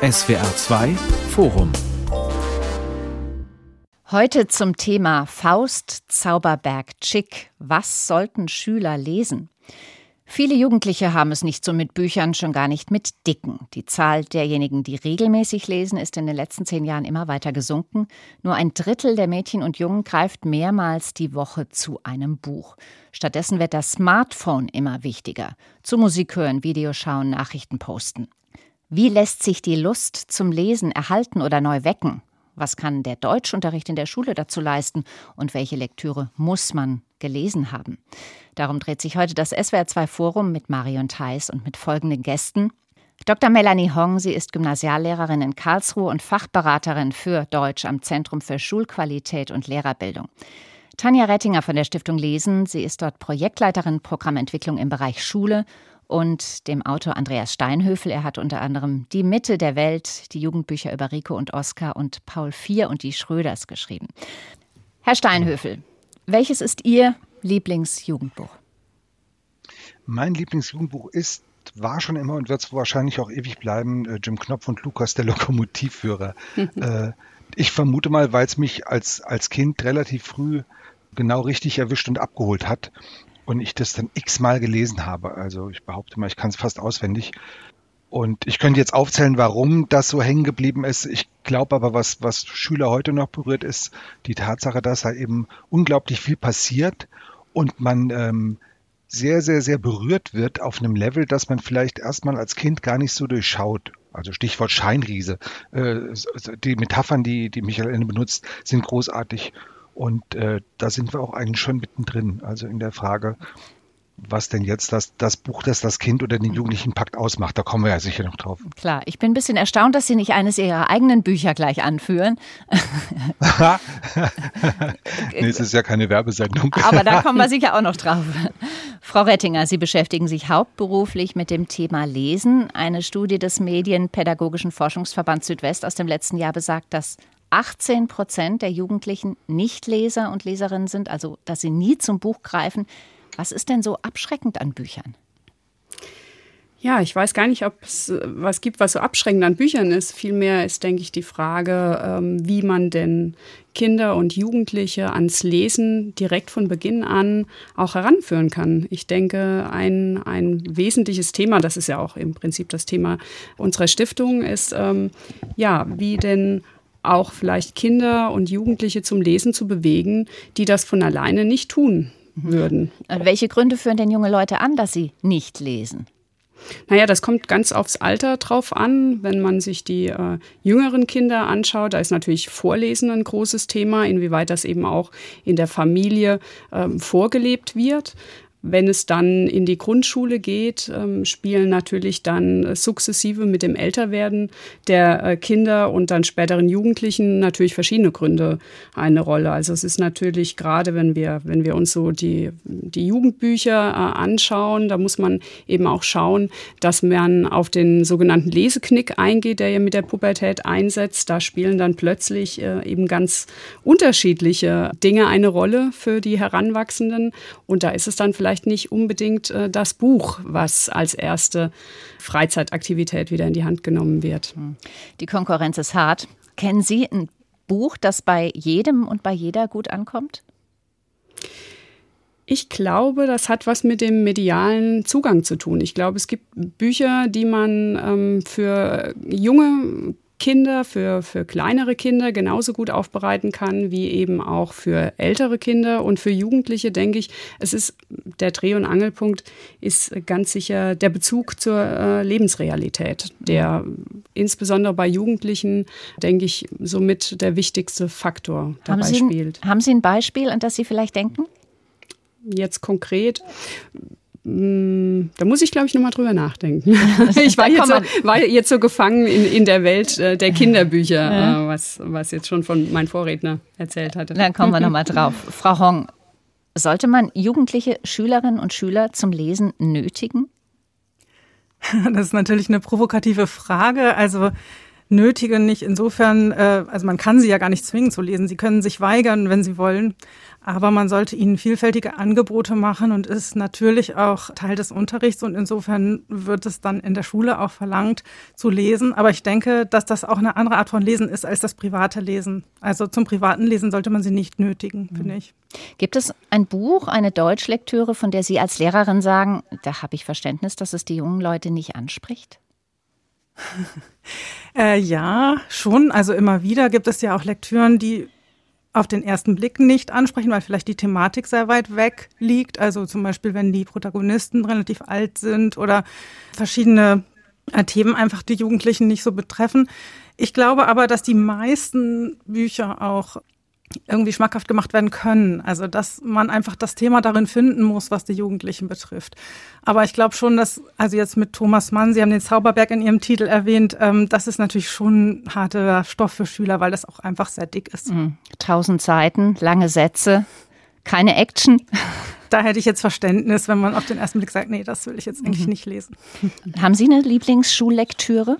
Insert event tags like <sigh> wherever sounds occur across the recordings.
SWR 2 Forum Heute zum Thema Faust Zauberberg Chick. Was sollten Schüler lesen? Viele Jugendliche haben es nicht so mit Büchern, schon gar nicht mit dicken. Die Zahl derjenigen, die regelmäßig lesen, ist in den letzten zehn Jahren immer weiter gesunken. Nur ein Drittel der Mädchen und Jungen greift mehrmals die Woche zu einem Buch. Stattdessen wird das Smartphone immer wichtiger. Zu Musik hören, Videos schauen, Nachrichten posten. Wie lässt sich die Lust zum Lesen erhalten oder neu wecken? Was kann der Deutschunterricht in der Schule dazu leisten? Und welche Lektüre muss man gelesen haben? Darum dreht sich heute das SWR2 Forum mit Marion Theis und mit folgenden Gästen. Dr. Melanie Hong, sie ist Gymnasiallehrerin in Karlsruhe und Fachberaterin für Deutsch am Zentrum für Schulqualität und Lehrerbildung. Tanja Rettinger von der Stiftung Lesen, sie ist dort Projektleiterin Programmentwicklung im Bereich Schule und dem Autor Andreas Steinhöfel. Er hat unter anderem Die Mitte der Welt, die Jugendbücher über Rico und Oskar und Paul IV und die Schröders geschrieben. Herr Steinhöfel, welches ist Ihr Lieblingsjugendbuch? Mein Lieblingsjugendbuch ist war schon immer und wird es wahrscheinlich auch ewig bleiben, äh, Jim Knopf und Lukas, der Lokomotivführer. <laughs> äh, ich vermute mal, weil es mich als, als Kind relativ früh genau richtig erwischt und abgeholt hat und ich das dann x-mal gelesen habe. Also ich behaupte mal, ich kann es fast auswendig. Und ich könnte jetzt aufzählen, warum das so hängen geblieben ist. Ich glaube aber, was, was Schüler heute noch berührt, ist die Tatsache, dass da eben unglaublich viel passiert und man ähm, sehr, sehr, sehr berührt wird auf einem Level, dass man vielleicht erstmal als Kind gar nicht so durchschaut. Also Stichwort Scheinriese. Äh, die Metaphern, die, die Michael Ende benutzt, sind großartig. Und äh, da sind wir auch eigentlich schon mittendrin, also in der Frage, was denn jetzt das, das Buch, das das Kind oder den Jugendlichen Pakt ausmacht. Da kommen wir ja sicher noch drauf. Klar, ich bin ein bisschen erstaunt, dass Sie nicht eines Ihrer eigenen Bücher gleich anführen. <laughs> nee, es ist ja keine Werbesendung. Aber da kommen wir sicher auch noch drauf. Frau Rettinger, Sie beschäftigen sich hauptberuflich mit dem Thema Lesen. Eine Studie des Medienpädagogischen Forschungsverbands Südwest aus dem letzten Jahr besagt, dass 18 Prozent der Jugendlichen Nichtleser und Leserinnen sind, also dass sie nie zum Buch greifen. Was ist denn so abschreckend an Büchern? Ja, ich weiß gar nicht, ob es was gibt, was so abschreckend an Büchern ist. Vielmehr ist, denke ich, die Frage, ähm, wie man denn Kinder und Jugendliche ans Lesen direkt von Beginn an auch heranführen kann. Ich denke, ein, ein wesentliches Thema, das ist ja auch im Prinzip das Thema unserer Stiftung, ist, ähm, ja, wie denn auch vielleicht Kinder und Jugendliche zum Lesen zu bewegen, die das von alleine nicht tun würden. Und welche Gründe führen denn junge Leute an, dass sie nicht lesen? Naja, das kommt ganz aufs Alter drauf an. Wenn man sich die äh, jüngeren Kinder anschaut, da ist natürlich Vorlesen ein großes Thema, inwieweit das eben auch in der Familie äh, vorgelebt wird. Wenn es dann in die Grundschule geht, ähm, spielen natürlich dann sukzessive mit dem Älterwerden der äh, Kinder und dann späteren Jugendlichen natürlich verschiedene Gründe eine Rolle. Also es ist natürlich gerade, wenn wir, wenn wir uns so die, die Jugendbücher äh, anschauen, da muss man eben auch schauen, dass man auf den sogenannten Leseknick eingeht, der ja mit der Pubertät einsetzt. Da spielen dann plötzlich äh, eben ganz unterschiedliche Dinge eine Rolle für die Heranwachsenden. Und da ist es dann vielleicht vielleicht nicht unbedingt äh, das Buch, was als erste Freizeitaktivität wieder in die Hand genommen wird. Hm. Die Konkurrenz ist hart. Kennen Sie ein Buch, das bei jedem und bei jeder gut ankommt? Ich glaube, das hat was mit dem medialen Zugang zu tun. Ich glaube, es gibt Bücher, die man ähm, für junge Kinder, für, für kleinere Kinder genauso gut aufbereiten kann, wie eben auch für ältere Kinder und für Jugendliche, denke ich. Es ist der Dreh- und Angelpunkt ist ganz sicher der Bezug zur äh, Lebensrealität, der insbesondere bei Jugendlichen, denke ich, somit der wichtigste Faktor dabei haben Sie, spielt. Haben Sie ein Beispiel, an das Sie vielleicht denken? Jetzt konkret da muss ich, glaube ich, nochmal drüber nachdenken. <laughs> ich war jetzt, so, war jetzt so gefangen in, in der Welt äh, der Kinderbücher, ja. Äh, was, was jetzt schon von meinem Vorredner erzählt hatte. Dann kommen wir nochmal <laughs> drauf. Frau Hong, sollte man jugendliche Schülerinnen und Schüler zum Lesen nötigen? <laughs> Das ist natürlich eine provokative Frage. Also nötigen nicht insofern, äh, also man kann sie ja gar nicht zwingen zu lesen. Sie können sich weigern, wenn sie wollen. Aber man sollte ihnen vielfältige Angebote machen und ist natürlich auch Teil des Unterrichts. Und insofern wird es dann in der Schule auch verlangt zu lesen. Aber ich denke, dass das auch eine andere Art von Lesen ist als das private Lesen. Also zum privaten Lesen sollte man sie nicht nötigen, mhm. finde ich. Gibt es ein Buch, eine Deutschlektüre, von der Sie als Lehrerin sagen, da habe ich Verständnis, dass es die jungen Leute nicht anspricht? <laughs> äh, ja, schon. Also immer wieder gibt es ja auch Lektüren, die auf den ersten Blick nicht ansprechen, weil vielleicht die Thematik sehr weit weg liegt. Also zum Beispiel, wenn die Protagonisten relativ alt sind oder verschiedene Themen einfach die Jugendlichen nicht so betreffen. Ich glaube aber, dass die meisten Bücher auch irgendwie schmackhaft gemacht werden können. Also dass man einfach das Thema darin finden muss, was die Jugendlichen betrifft. Aber ich glaube schon, dass, also jetzt mit Thomas Mann, Sie haben den Zauberberg in Ihrem Titel erwähnt, ähm, das ist natürlich schon harter Stoff für Schüler, weil das auch einfach sehr dick ist. Mhm. Tausend Seiten, lange Sätze, keine Action. <laughs> Da hätte ich jetzt Verständnis, wenn man auf den ersten Blick sagt, nee, das will ich jetzt eigentlich mhm. nicht lesen. Haben Sie eine Lieblingsschullektüre?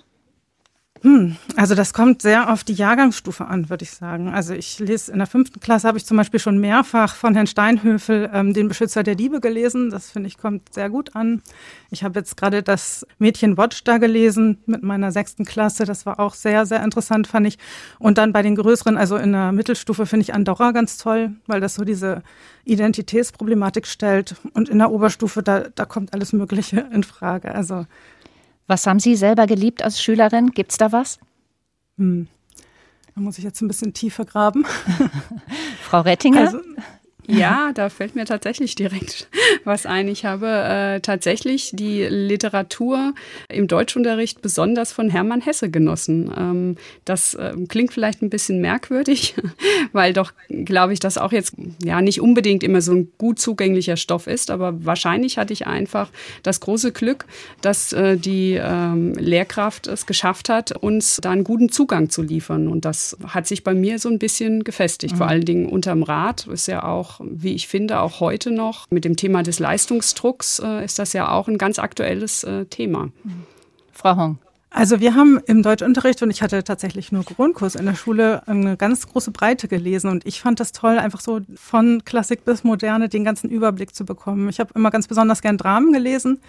Hm, also das kommt sehr auf die Jahrgangsstufe an, würde ich sagen. Also ich lese in der fünften Klasse habe ich zum Beispiel schon mehrfach von Herrn Steinhöfel ähm, den Beschützer der Liebe gelesen. Das finde ich kommt sehr gut an. Ich habe jetzt gerade das Mädchen Watch da gelesen mit meiner sechsten Klasse. Das war auch sehr, sehr interessant, fand ich. Und dann bei den größeren, also in der Mittelstufe finde ich Andorra ganz toll, weil das so diese Identitätsproblematik stellt. Und in der Oberstufe, da, da kommt alles Mögliche in Frage. Also was haben Sie selber geliebt als Schülerin? Gibt es da was? Hm. Da muss ich jetzt ein bisschen tiefer graben. <laughs> Frau Rettinger? Also, ja, da fällt mir tatsächlich direkt <laughs> was ein. Ich habe äh, tatsächlich die Literatur im Deutschunterricht besonders von Hermann Hesse genossen. Ähm, das äh, klingt vielleicht ein bisschen merkwürdig, <laughs> weil doch, glaube ich, das auch jetzt ja nicht unbedingt immer so ein gut zugänglicher Stoff ist. Aber wahrscheinlich hatte ich einfach das große Glück, dass äh, die ähm, Lehrkraft es geschafft hat, uns da einen guten Zugang zu liefern. Und das hat sich bei mir so ein bisschen gefestigt. Mhm. Vor allen Dingen unterm Rat ist ja auch wie ich finde, auch heute noch mit dem Thema des Leistungsdrucks äh, ist das ja auch ein ganz aktuelles äh, Thema. Frau Hong. Also wir haben im Deutschunterricht und ich hatte tatsächlich nur Grundkurs in der Schule eine ganz große Breite gelesen und ich fand das toll, einfach so von Klassik bis Moderne den ganzen Überblick zu bekommen. Ich habe immer ganz besonders gern Dramen gelesen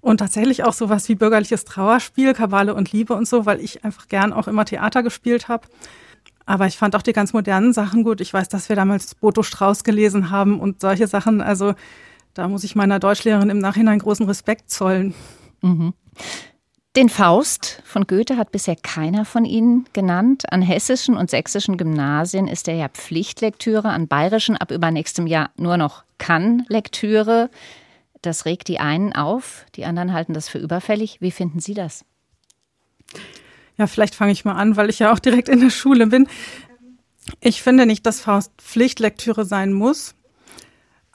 und tatsächlich auch sowas wie bürgerliches Trauerspiel, Kabale und Liebe und so, weil ich einfach gern auch immer Theater gespielt habe. Aber ich fand auch die ganz modernen Sachen gut. Ich weiß, dass wir damals Boto Strauß gelesen haben und solche Sachen. Also da muss ich meiner Deutschlehrerin im Nachhinein großen Respekt zollen. Mhm. Den Faust von Goethe hat bisher keiner von Ihnen genannt. An hessischen und sächsischen Gymnasien ist er ja Pflichtlektüre, an bayerischen ab übernächstem Jahr nur noch Kann-Lektüre. Das regt die einen auf, die anderen halten das für überfällig. Wie finden Sie das? Ja, vielleicht fange ich mal an, weil ich ja auch direkt in der Schule bin. Ich finde nicht, dass Faust Pflichtlektüre sein muss.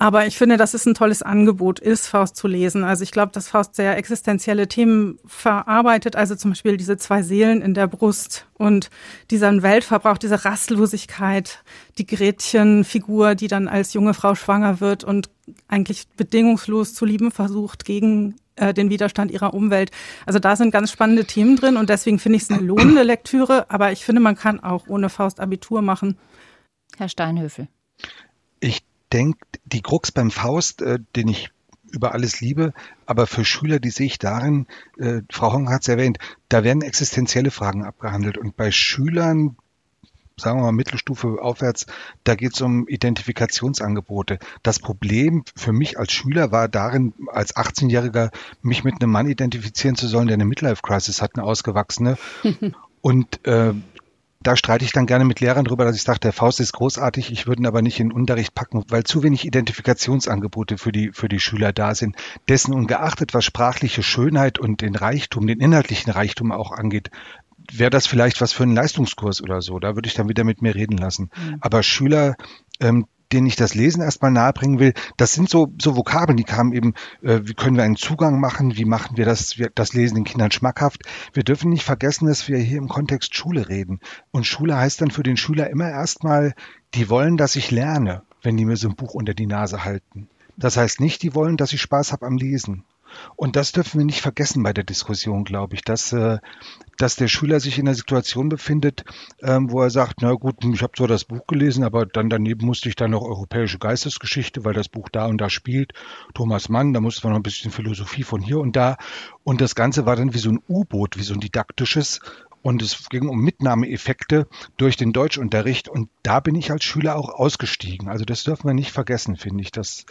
Aber ich finde, dass es ein tolles Angebot ist, Faust zu lesen. Also ich glaube, dass Faust sehr existenzielle Themen verarbeitet, also zum Beispiel diese zwei Seelen in der Brust und dieser Weltverbrauch, diese Rastlosigkeit, die Gretchenfigur, die dann als junge Frau schwanger wird und eigentlich bedingungslos zu lieben versucht gegen äh, den Widerstand ihrer Umwelt. Also da sind ganz spannende Themen drin und deswegen finde ich es eine lohnende Lektüre, aber ich finde, man kann auch ohne Faust Abitur machen. Herr Steinhöfel. Ich denke, die Krux beim Faust, äh, den ich über alles liebe, aber für Schüler, die sehe ich darin, äh, Frau Hong hat es erwähnt, da werden existenzielle Fragen abgehandelt und bei Schülern, sagen wir mal Mittelstufe aufwärts, da geht es um Identifikationsangebote. Das Problem für mich als Schüler war darin, als 18-Jähriger mich mit einem Mann identifizieren zu sollen, der eine Midlife-Crisis hat, eine ausgewachsene. <laughs> Und äh, da streite ich dann gerne mit Lehrern drüber, dass ich sage, der Faust ist großartig, ich würde ihn aber nicht in den Unterricht packen, weil zu wenig Identifikationsangebote für die, für die Schüler da sind. Dessen ungeachtet, was sprachliche Schönheit und den Reichtum, den inhaltlichen Reichtum auch angeht, wäre das vielleicht was für einen Leistungskurs oder so. Da würde ich dann wieder mit mir reden lassen. Mhm. Aber Schüler, ähm, denen ich das Lesen erstmal nahebringen will, das sind so, so Vokabeln, die kamen eben, äh, wie können wir einen Zugang machen, wie machen wir das, wir, das Lesen den Kindern schmackhaft. Wir dürfen nicht vergessen, dass wir hier im Kontext Schule reden. Und Schule heißt dann für den Schüler immer erstmal, die wollen, dass ich lerne, wenn die mir so ein Buch unter die Nase halten. Das heißt nicht, die wollen, dass ich Spaß habe am Lesen. Und das dürfen wir nicht vergessen bei der Diskussion, glaube ich, dass, äh, dass der Schüler sich in einer Situation befindet, ähm, wo er sagt, na gut, ich habe zwar das Buch gelesen, aber dann daneben musste ich dann noch europäische Geistesgeschichte, weil das Buch da und da spielt. Thomas Mann, da musste man noch ein bisschen Philosophie von hier und da. Und das Ganze war dann wie so ein U-Boot, wie so ein didaktisches. Und es ging um Mitnahmeeffekte durch den Deutschunterricht. Und da bin ich als Schüler auch ausgestiegen. Also das dürfen wir nicht vergessen, finde ich, dass,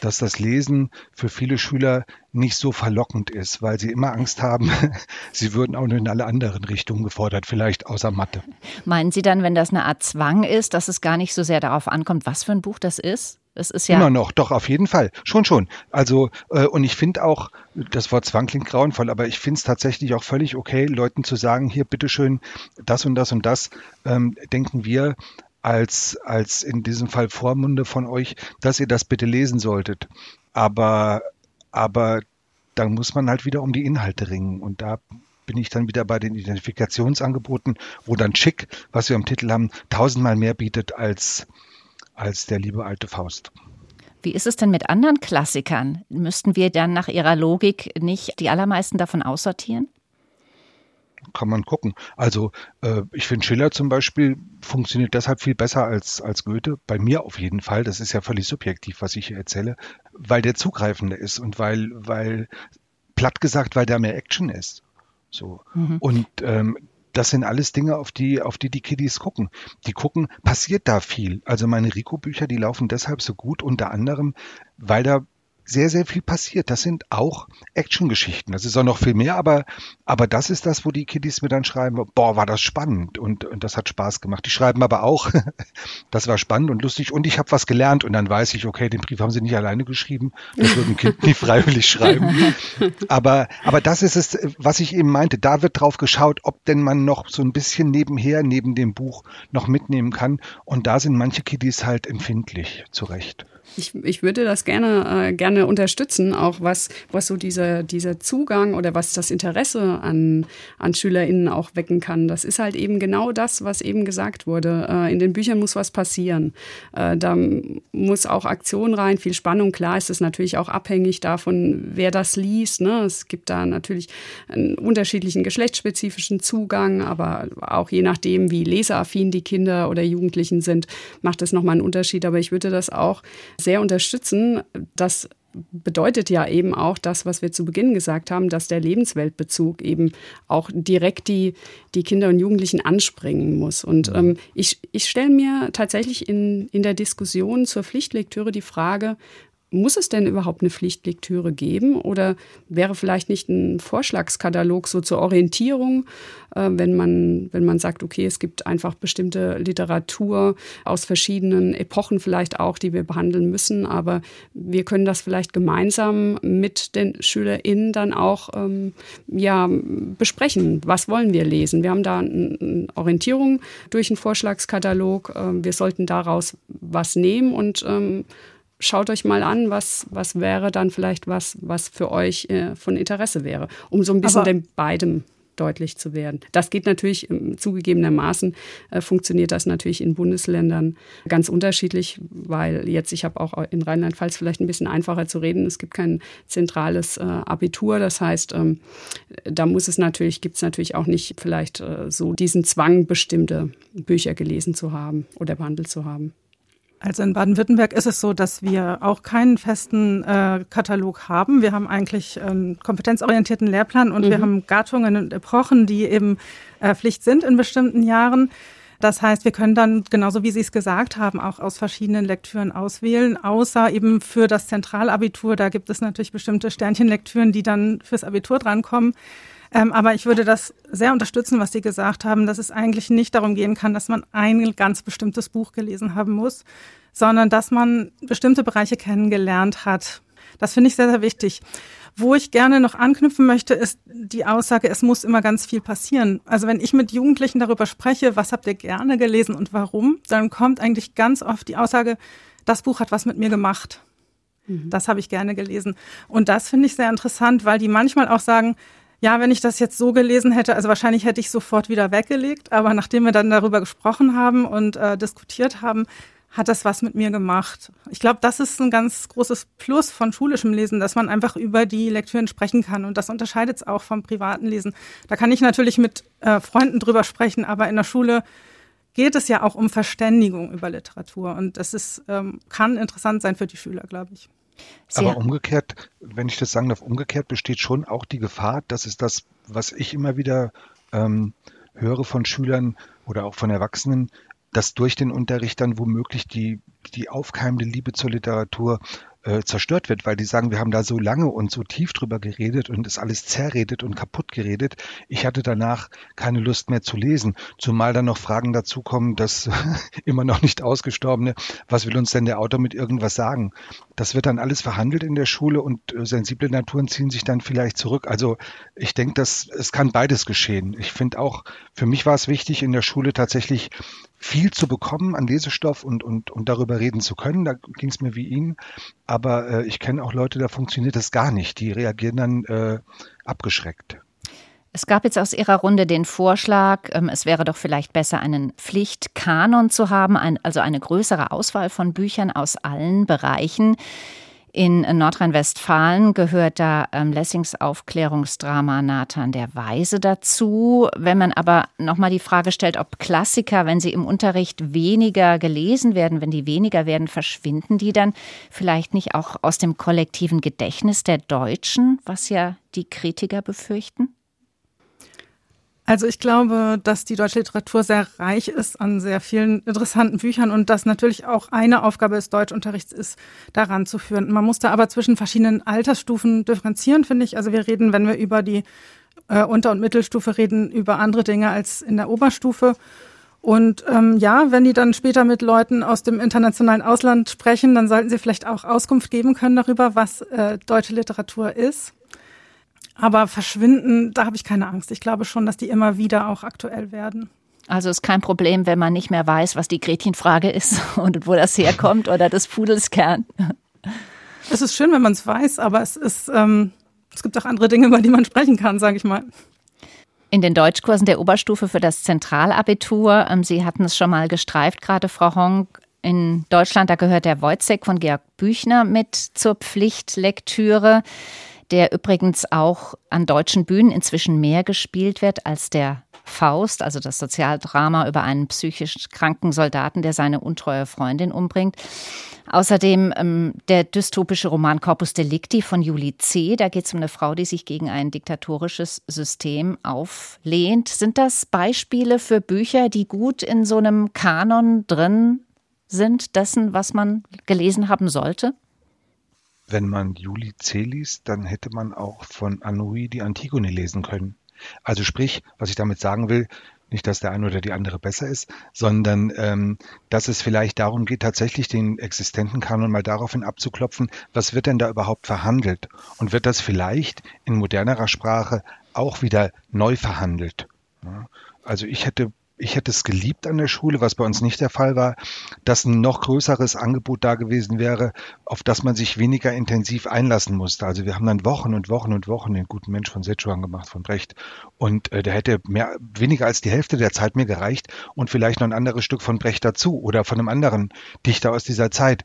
dass das Lesen für viele Schüler nicht so verlockend ist, weil sie immer Angst haben, <laughs> sie würden auch in alle anderen Richtungen gefordert, vielleicht außer Mathe. Meinen Sie dann, wenn das eine Art Zwang ist, dass es gar nicht so sehr darauf ankommt, was für ein Buch das ist? Es ist ja immer noch, doch auf jeden Fall, schon schon. Also äh, und ich finde auch, das Wort Zwang klingt grauenvoll, aber ich finde es tatsächlich auch völlig okay, Leuten zu sagen, hier bitteschön, das und das und das ähm, denken wir als als in diesem Fall Vormunde von euch, dass ihr das bitte lesen solltet. Aber aber dann muss man halt wieder um die Inhalte ringen und da bin ich dann wieder bei den Identifikationsangeboten, wo dann Schick, was wir im Titel haben, tausendmal mehr bietet als als der liebe alte Faust. Wie ist es denn mit anderen Klassikern? Müssten wir dann nach Ihrer Logik nicht die allermeisten davon aussortieren? Kann man gucken. Also äh, ich finde Schiller zum Beispiel funktioniert deshalb viel besser als, als Goethe. Bei mir auf jeden Fall. Das ist ja völlig subjektiv, was ich hier erzähle, weil der zugreifender ist und weil, weil platt gesagt, weil da mehr Action ist. So. Mhm. Und ähm, das sind alles Dinge, auf die, auf die die Kiddies gucken. Die gucken, passiert da viel. Also meine Rico-Bücher, die laufen deshalb so gut, unter anderem, weil da sehr, sehr viel passiert. Das sind auch Actiongeschichten. Das ist auch noch viel mehr, aber, aber das ist das, wo die Kiddies mir dann schreiben, boah, war das spannend und, und das hat Spaß gemacht. Die schreiben aber auch, <laughs> das war spannend und lustig und ich habe was gelernt und dann weiß ich, okay, den Brief haben sie nicht alleine geschrieben, das würde ein Kind nie <laughs> freiwillig schreiben. <laughs> Aber, aber das ist es, was ich eben meinte. Da wird drauf geschaut, ob denn man noch so ein bisschen nebenher, neben dem Buch noch mitnehmen kann. Und da sind manche Kiddies halt empfindlich, zu Recht. Ich, ich würde das gerne, äh, gerne unterstützen, auch was, was so dieser, dieser Zugang oder was das Interesse an, an SchülerInnen auch wecken kann. Das ist halt eben genau das, was eben gesagt wurde. Äh, in den Büchern muss was passieren. Äh, da muss auch Aktion rein, viel Spannung. Klar ist es natürlich auch abhängig davon, wer das liest. Ne? Es gibt da natürlich einen unterschiedlichen geschlechtsspezifischen Zugang, aber auch je nachdem, wie leseraffin die Kinder oder Jugendlichen sind, macht das nochmal einen Unterschied. Aber ich würde das auch sehr unterstützen. Das bedeutet ja eben auch das, was wir zu Beginn gesagt haben, dass der Lebensweltbezug eben auch direkt die, die Kinder und Jugendlichen anspringen muss. Und ähm, ich, ich stelle mir tatsächlich in, in der Diskussion zur Pflichtlektüre die Frage, muss es denn überhaupt eine Pflichtlektüre geben oder wäre vielleicht nicht ein Vorschlagskatalog so zur Orientierung, äh, wenn, man, wenn man sagt, okay, es gibt einfach bestimmte Literatur aus verschiedenen Epochen vielleicht auch, die wir behandeln müssen, aber wir können das vielleicht gemeinsam mit den SchülerInnen dann auch ähm, ja, besprechen. Was wollen wir lesen? Wir haben da eine Orientierung durch einen Vorschlagskatalog. Äh, wir sollten daraus was nehmen und ähm, schaut euch mal an, was, was wäre dann vielleicht was, was für euch äh, von Interesse wäre, um so ein bisschen Aber dem beidem deutlich zu werden. Das geht natürlich ähm, zugegebenermaßen, äh, funktioniert das natürlich in Bundesländern ganz unterschiedlich, weil jetzt, ich habe auch in Rheinland-Pfalz vielleicht ein bisschen einfacher zu reden, es gibt kein zentrales äh, Abitur, das heißt, ähm, da muss es natürlich, gibt es natürlich auch nicht vielleicht äh, so diesen Zwang, bestimmte Bücher gelesen zu haben oder behandelt zu haben. Also in Baden-Württemberg ist es so, dass wir auch keinen festen äh, Katalog haben. Wir haben eigentlich einen kompetenzorientierten Lehrplan und mhm. wir haben Gattungen und Epochen, die eben äh, Pflicht sind in bestimmten Jahren. Das heißt, wir können dann, genauso wie Sie es gesagt haben, auch aus verschiedenen Lektüren auswählen, außer eben für das Zentralabitur. Da gibt es natürlich bestimmte Sternchenlektüren, die dann fürs Abitur drankommen. Ähm, aber ich würde das sehr unterstützen, was Sie gesagt haben, dass es eigentlich nicht darum gehen kann, dass man ein ganz bestimmtes Buch gelesen haben muss, sondern dass man bestimmte Bereiche kennengelernt hat. Das finde ich sehr, sehr wichtig. Wo ich gerne noch anknüpfen möchte, ist die Aussage, es muss immer ganz viel passieren. Also wenn ich mit Jugendlichen darüber spreche, was habt ihr gerne gelesen und warum, dann kommt eigentlich ganz oft die Aussage, das Buch hat was mit mir gemacht. Mhm. Das habe ich gerne gelesen. Und das finde ich sehr interessant, weil die manchmal auch sagen, ja, wenn ich das jetzt so gelesen hätte, also wahrscheinlich hätte ich sofort wieder weggelegt, aber nachdem wir dann darüber gesprochen haben und äh, diskutiert haben, hat das was mit mir gemacht. Ich glaube, das ist ein ganz großes Plus von schulischem Lesen, dass man einfach über die Lektüren sprechen kann. Und das unterscheidet es auch vom privaten Lesen. Da kann ich natürlich mit äh, Freunden drüber sprechen, aber in der Schule geht es ja auch um Verständigung über Literatur. Und das ist, ähm, kann interessant sein für die Schüler, glaube ich. Sehr. Aber umgekehrt, wenn ich das sagen darf, umgekehrt besteht schon auch die Gefahr, das ist das, was ich immer wieder ähm, höre von Schülern oder auch von Erwachsenen, dass durch den Unterricht dann womöglich die, die aufkeimende Liebe zur Literatur äh, zerstört wird, weil die sagen, wir haben da so lange und so tief drüber geredet und ist alles zerredet und kaputt geredet. Ich hatte danach keine Lust mehr zu lesen, zumal dann noch Fragen dazukommen, dass <laughs> immer noch nicht ausgestorbene, was will uns denn der Autor mit irgendwas sagen? Das wird dann alles verhandelt in der Schule und äh, sensible Naturen ziehen sich dann vielleicht zurück. Also ich denke, dass es kann beides geschehen. Ich finde auch, für mich war es wichtig, in der Schule tatsächlich viel zu bekommen an Lesestoff und, und, und darüber reden zu können. Da ging es mir wie Ihnen. Aber äh, ich kenne auch Leute, da funktioniert das gar nicht. Die reagieren dann äh, abgeschreckt. Es gab jetzt aus Ihrer Runde den Vorschlag, ähm, es wäre doch vielleicht besser, einen Pflichtkanon zu haben, also eine größere Auswahl von Büchern aus allen Bereichen. In Nordrhein-Westfalen gehört da ähm, Lessings Aufklärungsdrama Nathan der Weise dazu. Wenn man aber nochmal die Frage stellt, ob Klassiker, wenn sie im Unterricht weniger gelesen werden, wenn die weniger werden, verschwinden die dann vielleicht nicht auch aus dem kollektiven Gedächtnis der Deutschen, was ja die Kritiker befürchten? Also ich glaube, dass die deutsche Literatur sehr reich ist an sehr vielen interessanten Büchern und dass natürlich auch eine Aufgabe des Deutschunterrichts ist, daran zu führen. Man muss da aber zwischen verschiedenen Altersstufen differenzieren, finde ich. Also wir reden, wenn wir über die äh, Unter- und Mittelstufe reden, über andere Dinge als in der Oberstufe. Und ähm, ja, wenn die dann später mit Leuten aus dem internationalen Ausland sprechen, dann sollten sie vielleicht auch Auskunft geben können darüber, was äh, deutsche Literatur ist. Aber verschwinden, da habe ich keine Angst. Ich glaube schon, dass die immer wieder auch aktuell werden. Also ist kein Problem, wenn man nicht mehr weiß, was die Gretchenfrage ist <laughs> und wo das herkommt oder das Pudelskern. Es ist schön, wenn man es weiß, aber es ist, ähm, es gibt auch andere Dinge, über die man sprechen kann, sage ich mal. In den Deutschkursen der Oberstufe für das Zentralabitur, ähm, Sie hatten es schon mal gestreift, gerade Frau Honk, in Deutschland, da gehört der Wojcek von Georg Büchner mit zur Pflichtlektüre der übrigens auch an deutschen Bühnen inzwischen mehr gespielt wird als der Faust, also das Sozialdrama über einen psychisch kranken Soldaten, der seine untreue Freundin umbringt. Außerdem ähm, der dystopische Roman Corpus Delicti von Julie C. Da geht es um eine Frau, die sich gegen ein diktatorisches System auflehnt. Sind das Beispiele für Bücher, die gut in so einem Kanon drin sind, dessen, was man gelesen haben sollte? Wenn man Juli C. liest, dann hätte man auch von Anouilh die Antigone lesen können. Also sprich, was ich damit sagen will, nicht, dass der eine oder die andere besser ist, sondern ähm, dass es vielleicht darum geht, tatsächlich den existenten Kanon mal daraufhin abzuklopfen, was wird denn da überhaupt verhandelt? Und wird das vielleicht in modernerer Sprache auch wieder neu verhandelt? Ja? Also ich hätte ich hätte es geliebt an der Schule, was bei uns nicht der Fall war, dass ein noch größeres Angebot da gewesen wäre, auf das man sich weniger intensiv einlassen musste. Also wir haben dann Wochen und Wochen und Wochen den guten Mensch von Sechuan gemacht, von Brecht. Und äh, der hätte mehr, weniger als die Hälfte der Zeit mir gereicht und vielleicht noch ein anderes Stück von Brecht dazu oder von einem anderen Dichter aus dieser Zeit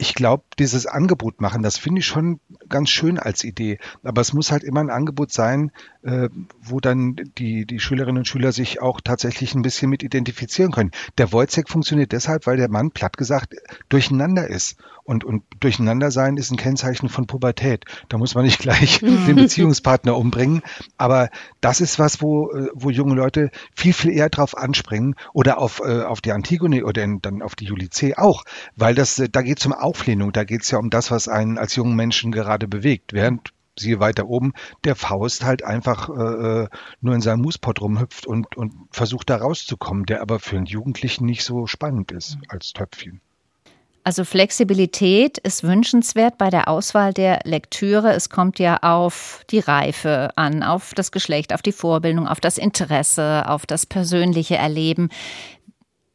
ich glaube, dieses Angebot machen, das finde ich schon ganz schön als Idee. Aber es muss halt immer ein Angebot sein, äh, wo dann die, die Schülerinnen und Schüler sich auch tatsächlich ein bisschen mit identifizieren können. Der Wojcek funktioniert deshalb, weil der Mann, platt gesagt, durcheinander ist. Und, und durcheinander sein ist ein Kennzeichen von Pubertät. Da muss man nicht gleich <laughs> den Beziehungspartner umbringen. Aber das ist was, wo, äh, wo junge Leute viel, viel eher drauf anspringen oder auf, äh, auf die Antigone oder dann auf die Julice auch. Weil das, äh, da geht es um Auflehnung, da geht es ja um das, was einen als jungen Menschen gerade bewegt. Während siehe weiter oben, der Faust halt einfach äh, nur in seinem Muspot rumhüpft und, und versucht da rauszukommen, der aber für einen Jugendlichen nicht so spannend ist als Töpfchen. Also Flexibilität ist wünschenswert bei der Auswahl der Lektüre. Es kommt ja auf die Reife an, auf das Geschlecht, auf die Vorbildung, auf das Interesse, auf das persönliche Erleben.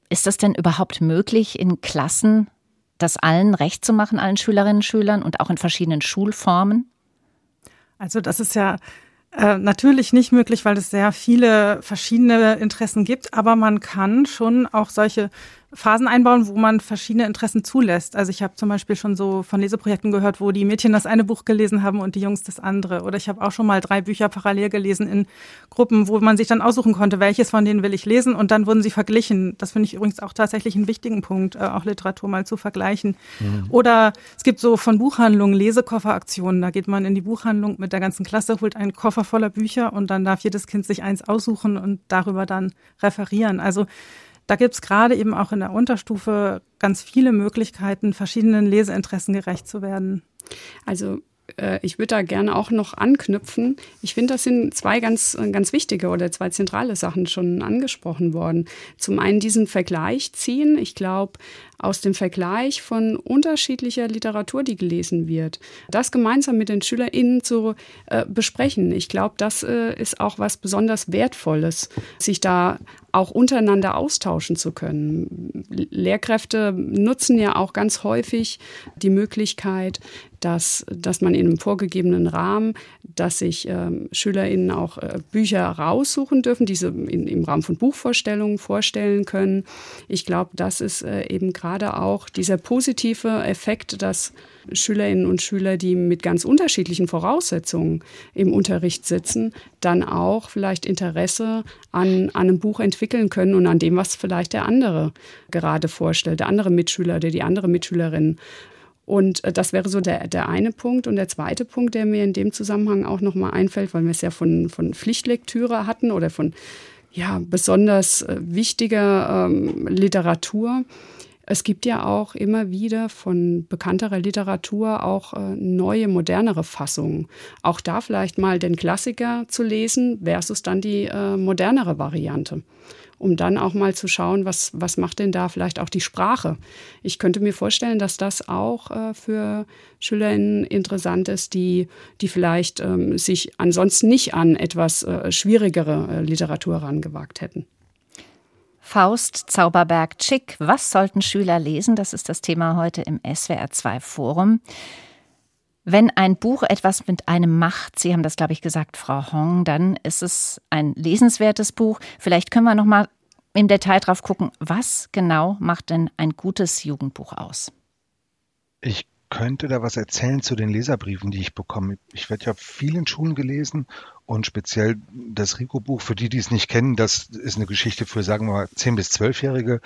Ist das denn überhaupt möglich, in Klassen das allen recht zu machen, allen Schülerinnen und Schülern und auch in verschiedenen Schulformen? Also das ist ja äh, natürlich nicht möglich, weil es sehr viele verschiedene Interessen gibt, aber man kann schon auch solche Phasen einbauen, wo man verschiedene Interessen zulässt. Also ich habe zum Beispiel schon so von Leseprojekten gehört, wo die Mädchen das eine Buch gelesen haben und die Jungs das andere. Oder ich habe auch schon mal drei Bücher parallel gelesen in Gruppen, wo man sich dann aussuchen konnte, welches von denen will ich lesen und dann wurden sie verglichen. Das finde ich übrigens auch tatsächlich einen wichtigen Punkt, äh, auch Literatur mal zu vergleichen. Mhm. Oder es gibt so von Buchhandlungen Lesekofferaktionen. Da geht man in die Buchhandlung mit der ganzen Klasse, holt einen Koffer voller Bücher und dann darf jedes Kind sich eins aussuchen und darüber dann referieren. Also da gibt's gerade eben auch in der Unterstufe ganz viele Möglichkeiten, verschiedenen Leseinteressen gerecht zu werden. Also äh, ich würde da gerne auch noch anknüpfen. Ich finde, das sind zwei ganz, ganz wichtige oder zwei zentrale Sachen schon angesprochen worden. Zum einen diesen Vergleich ziehen. Ich glaube, aus dem Vergleich von unterschiedlicher Literatur, die gelesen wird, das gemeinsam mit den SchülerInnen zu äh, besprechen. Ich glaube, das äh, ist auch was besonders Wertvolles, sich da auch untereinander austauschen zu können. Lehrkräfte nutzen ja auch ganz häufig die Möglichkeit, dass, dass man in einem vorgegebenen Rahmen, dass sich ähm, SchülerInnen auch äh, Bücher raussuchen dürfen, diese in, im Rahmen von Buchvorstellungen vorstellen können. Ich glaube, das ist äh, eben gerade auch dieser positive Effekt, dass Schülerinnen und Schüler, die mit ganz unterschiedlichen Voraussetzungen im Unterricht sitzen, dann auch vielleicht Interesse an, an einem Buch entwickeln können und an dem, was vielleicht der andere gerade vorstellt, der andere Mitschüler oder die andere Mitschülerin. Und äh, das wäre so der, der eine Punkt. Und der zweite Punkt, der mir in dem Zusammenhang auch nochmal einfällt, weil wir es ja von, von Pflichtlektüre hatten oder von ja, besonders äh, wichtiger ähm, Literatur, es gibt ja auch immer wieder von bekannterer Literatur auch äh, neue, modernere Fassungen. Auch da vielleicht mal den Klassiker zu lesen versus dann die äh, modernere Variante. Um dann auch mal zu schauen, was, was macht denn da vielleicht auch die Sprache. Ich könnte mir vorstellen, dass das auch äh, für SchülerInnen interessant ist, die, die vielleicht ähm, sich ansonsten nicht an etwas äh, schwierigere äh, Literatur rangewagt hätten. Faust, Zauberberg, Chick. Was sollten Schüler lesen? Das ist das Thema heute im SWR2 Forum. Wenn ein Buch etwas mit einem macht, Sie haben das, glaube ich, gesagt, Frau Hong, dann ist es ein lesenswertes Buch. Vielleicht können wir noch mal im Detail drauf gucken, was genau macht denn ein gutes Jugendbuch aus? Ich könnte da was erzählen zu den Leserbriefen, die ich bekomme. Ich werde ja vielen Schulen gelesen und speziell das Rico-Buch, für die, die es nicht kennen, das ist eine Geschichte für, sagen wir mal, 10- bis 12-Jährige.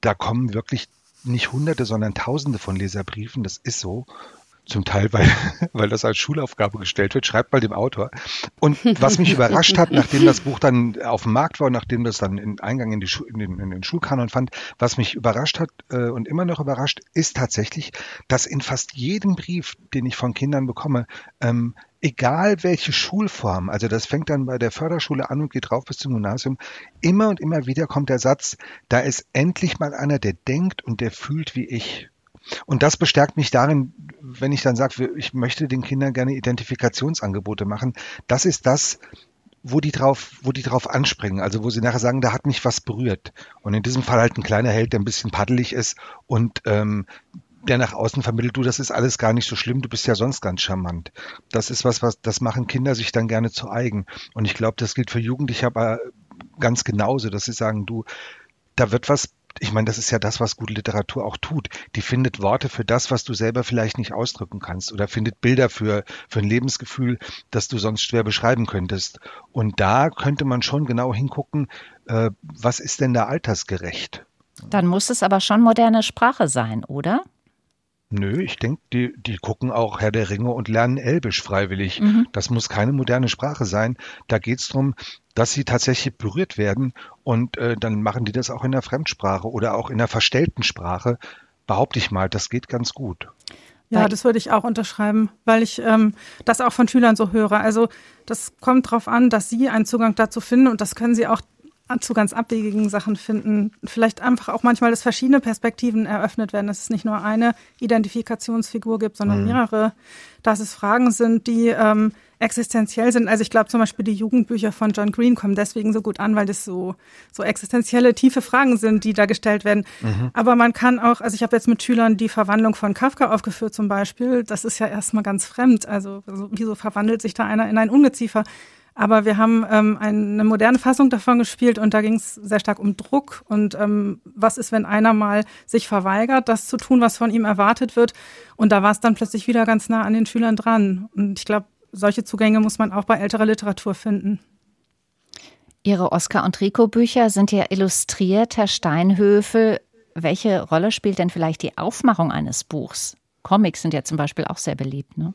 Da kommen wirklich nicht Hunderte, sondern Tausende von Leserbriefen. Das ist so. Zum Teil, weil, <laughs> weil das als Schulaufgabe gestellt wird, schreibt mal dem Autor. Und was mich überrascht hat, nachdem das Buch dann auf dem Markt war nachdem das dann in Eingang in, die in, den, in den Schulkanon fand, was mich überrascht hat äh, und immer noch überrascht, ist tatsächlich, dass in fast jedem Brief, den ich von Kindern bekomme, ähm, egal welche Schulform, also das fängt dann bei der Förderschule an und geht rauf bis zum Gymnasium, immer und immer wieder kommt der Satz, da ist endlich mal einer, der denkt und der fühlt wie ich. Und das bestärkt mich darin, wenn ich dann sage, ich möchte den Kindern gerne Identifikationsangebote machen. Das ist das, wo die drauf, wo die drauf anspringen, also wo sie nachher sagen, da hat mich was berührt. Und in diesem Fall halt ein kleiner Held, der ein bisschen paddelig ist und ähm, der nach außen vermittelt, du, das ist alles gar nicht so schlimm, du bist ja sonst ganz charmant. Das ist was, was, das machen Kinder sich dann gerne zu eigen. Und ich glaube, das gilt für Jugendliche aber ganz genauso, dass sie sagen, du, da wird was ich meine, das ist ja das, was gute Literatur auch tut. Die findet Worte für das, was du selber vielleicht nicht ausdrücken kannst oder findet Bilder für, für ein Lebensgefühl, das du sonst schwer beschreiben könntest. Und da könnte man schon genau hingucken, äh, was ist denn da altersgerecht? Dann muss es aber schon moderne Sprache sein, oder? Nö, ich denke, die, die gucken auch Herr der Ringe und lernen Elbisch freiwillig. Mhm. Das muss keine moderne Sprache sein. Da geht's drum, dass sie tatsächlich berührt werden und äh, dann machen die das auch in der Fremdsprache oder auch in der verstellten Sprache. Behaupte ich mal, das geht ganz gut. Ja, das würde ich auch unterschreiben, weil ich ähm, das auch von Schülern so höre. Also das kommt darauf an, dass sie einen Zugang dazu finden und das können sie auch zu ganz abwegigen Sachen finden. Vielleicht einfach auch manchmal, dass verschiedene Perspektiven eröffnet werden, dass es nicht nur eine Identifikationsfigur gibt, sondern mhm. mehrere, dass es Fragen sind, die ähm, existenziell sind. Also ich glaube zum Beispiel die Jugendbücher von John Green kommen deswegen so gut an, weil das so, so existenzielle, tiefe Fragen sind, die da gestellt werden. Mhm. Aber man kann auch, also ich habe jetzt mit Schülern die Verwandlung von Kafka aufgeführt zum Beispiel. Das ist ja erstmal ganz fremd. Also wieso verwandelt sich da einer in ein Ungeziefer? Aber wir haben ähm, eine moderne Fassung davon gespielt und da ging es sehr stark um Druck und ähm, was ist, wenn einer mal sich verweigert, das zu tun, was von ihm erwartet wird. Und da war es dann plötzlich wieder ganz nah an den Schülern dran. Und ich glaube, solche Zugänge muss man auch bei älterer Literatur finden. Ihre Oskar und Rico Bücher sind ja illustriert, Herr Steinhöfel. Welche Rolle spielt denn vielleicht die Aufmachung eines Buchs? Comics sind ja zum Beispiel auch sehr beliebt, ne?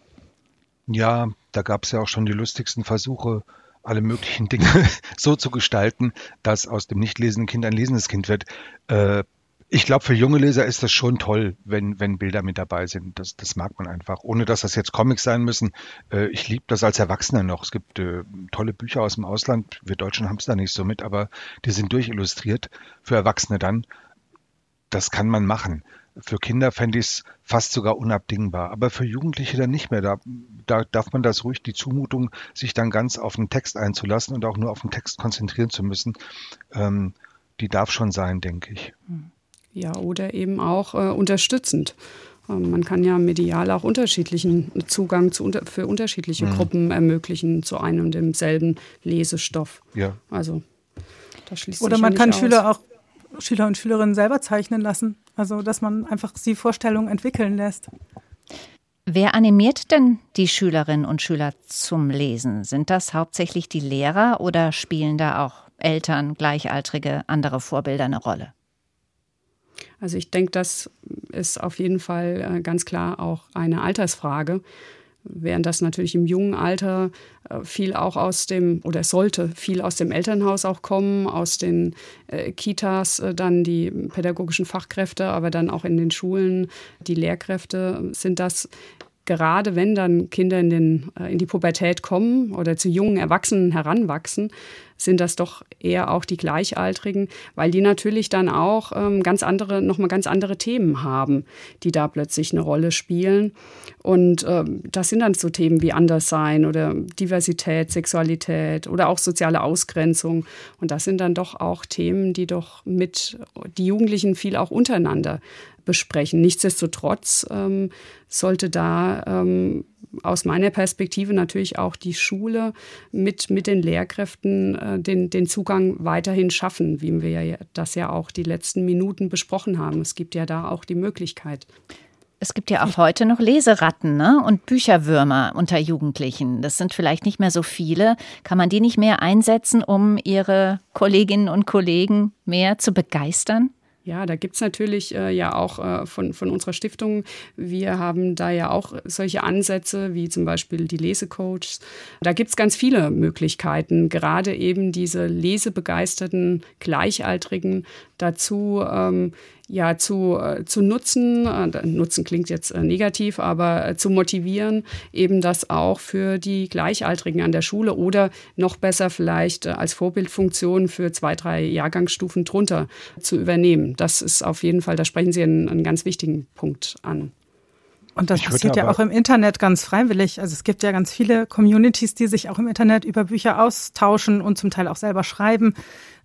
Ja, da gab es ja auch schon die lustigsten Versuche, alle möglichen Dinge <laughs> so zu gestalten, dass aus dem nicht lesenden Kind ein lesendes Kind wird. Äh, ich glaube, für junge Leser ist das schon toll, wenn, wenn Bilder mit dabei sind. Das, das mag man einfach. Ohne dass das jetzt Comics sein müssen. Äh, ich liebe das als Erwachsener noch. Es gibt äh, tolle Bücher aus dem Ausland. Wir Deutschen haben es da nicht so mit, aber die sind durchillustriert für Erwachsene dann. Das kann man machen. Für Kinder fände ich es fast sogar unabdingbar, aber für Jugendliche dann nicht mehr. Da, da darf man das ruhig, die Zumutung, sich dann ganz auf den Text einzulassen und auch nur auf den Text konzentrieren zu müssen, ähm, die darf schon sein, denke ich. Ja, oder eben auch äh, unterstützend. Ähm, man kann ja medial auch unterschiedlichen Zugang zu, für unterschiedliche mhm. Gruppen ermöglichen zu einem und demselben Lesestoff. Ja. Also das schließt Oder man ja kann aus. Schüler auch Schüler und Schülerinnen selber zeichnen lassen. Also, dass man einfach die Vorstellung entwickeln lässt. Wer animiert denn die Schülerinnen und Schüler zum Lesen? Sind das hauptsächlich die Lehrer oder spielen da auch Eltern, Gleichaltrige, andere Vorbilder eine Rolle? Also ich denke, das ist auf jeden Fall äh, ganz klar auch eine Altersfrage. Während das natürlich im jungen Alter äh, viel auch aus dem, oder es sollte viel aus dem Elternhaus auch kommen, aus den äh, Kitas, äh, dann die pädagogischen Fachkräfte, aber dann auch in den Schulen die Lehrkräfte, sind das gerade wenn dann Kinder in, den, äh, in die Pubertät kommen oder zu jungen Erwachsenen heranwachsen, sind das doch eher auch die Gleichaltrigen, weil die natürlich dann auch ähm, ganz andere, nochmal ganz andere Themen haben, die da plötzlich eine Rolle spielen. Und ähm, das sind dann so Themen wie Anderssein oder Diversität, Sexualität oder auch soziale Ausgrenzung. Und das sind dann doch auch Themen, die doch mit die Jugendlichen viel auch untereinander besprechen. Nichtsdestotrotz ähm, sollte da ähm, aus meiner Perspektive natürlich auch die Schule mit, mit den Lehrkräften äh, den, den Zugang weiterhin schaffen, wie wir ja das ja auch die letzten Minuten besprochen haben. Es gibt ja da auch die Möglichkeit. Es gibt ja auch heute noch Leseratten ne? und Bücherwürmer unter Jugendlichen. Das sind vielleicht nicht mehr so viele. Kann man die nicht mehr einsetzen, um ihre Kolleginnen und Kollegen mehr zu begeistern? Ja, da gibt's natürlich äh, ja auch äh, von, von unserer Stiftung, wir haben da ja auch solche Ansätze wie zum Beispiel die Lesecoaches. Da gibt's ganz viele Möglichkeiten, gerade eben diese lesebegeisterten Gleichaltrigen dazu ähm, ja zu, äh, zu nutzen, äh, nutzen klingt jetzt äh, negativ, aber äh, zu motivieren, eben das auch für die Gleichaltrigen an der Schule oder noch besser vielleicht äh, als Vorbildfunktion für zwei, drei Jahrgangsstufen drunter zu übernehmen. Das ist auf jeden Fall, da sprechen Sie einen, einen ganz wichtigen Punkt an. Und das passiert ja auch im Internet ganz freiwillig. Also es gibt ja ganz viele Communities, die sich auch im Internet über Bücher austauschen und zum Teil auch selber schreiben.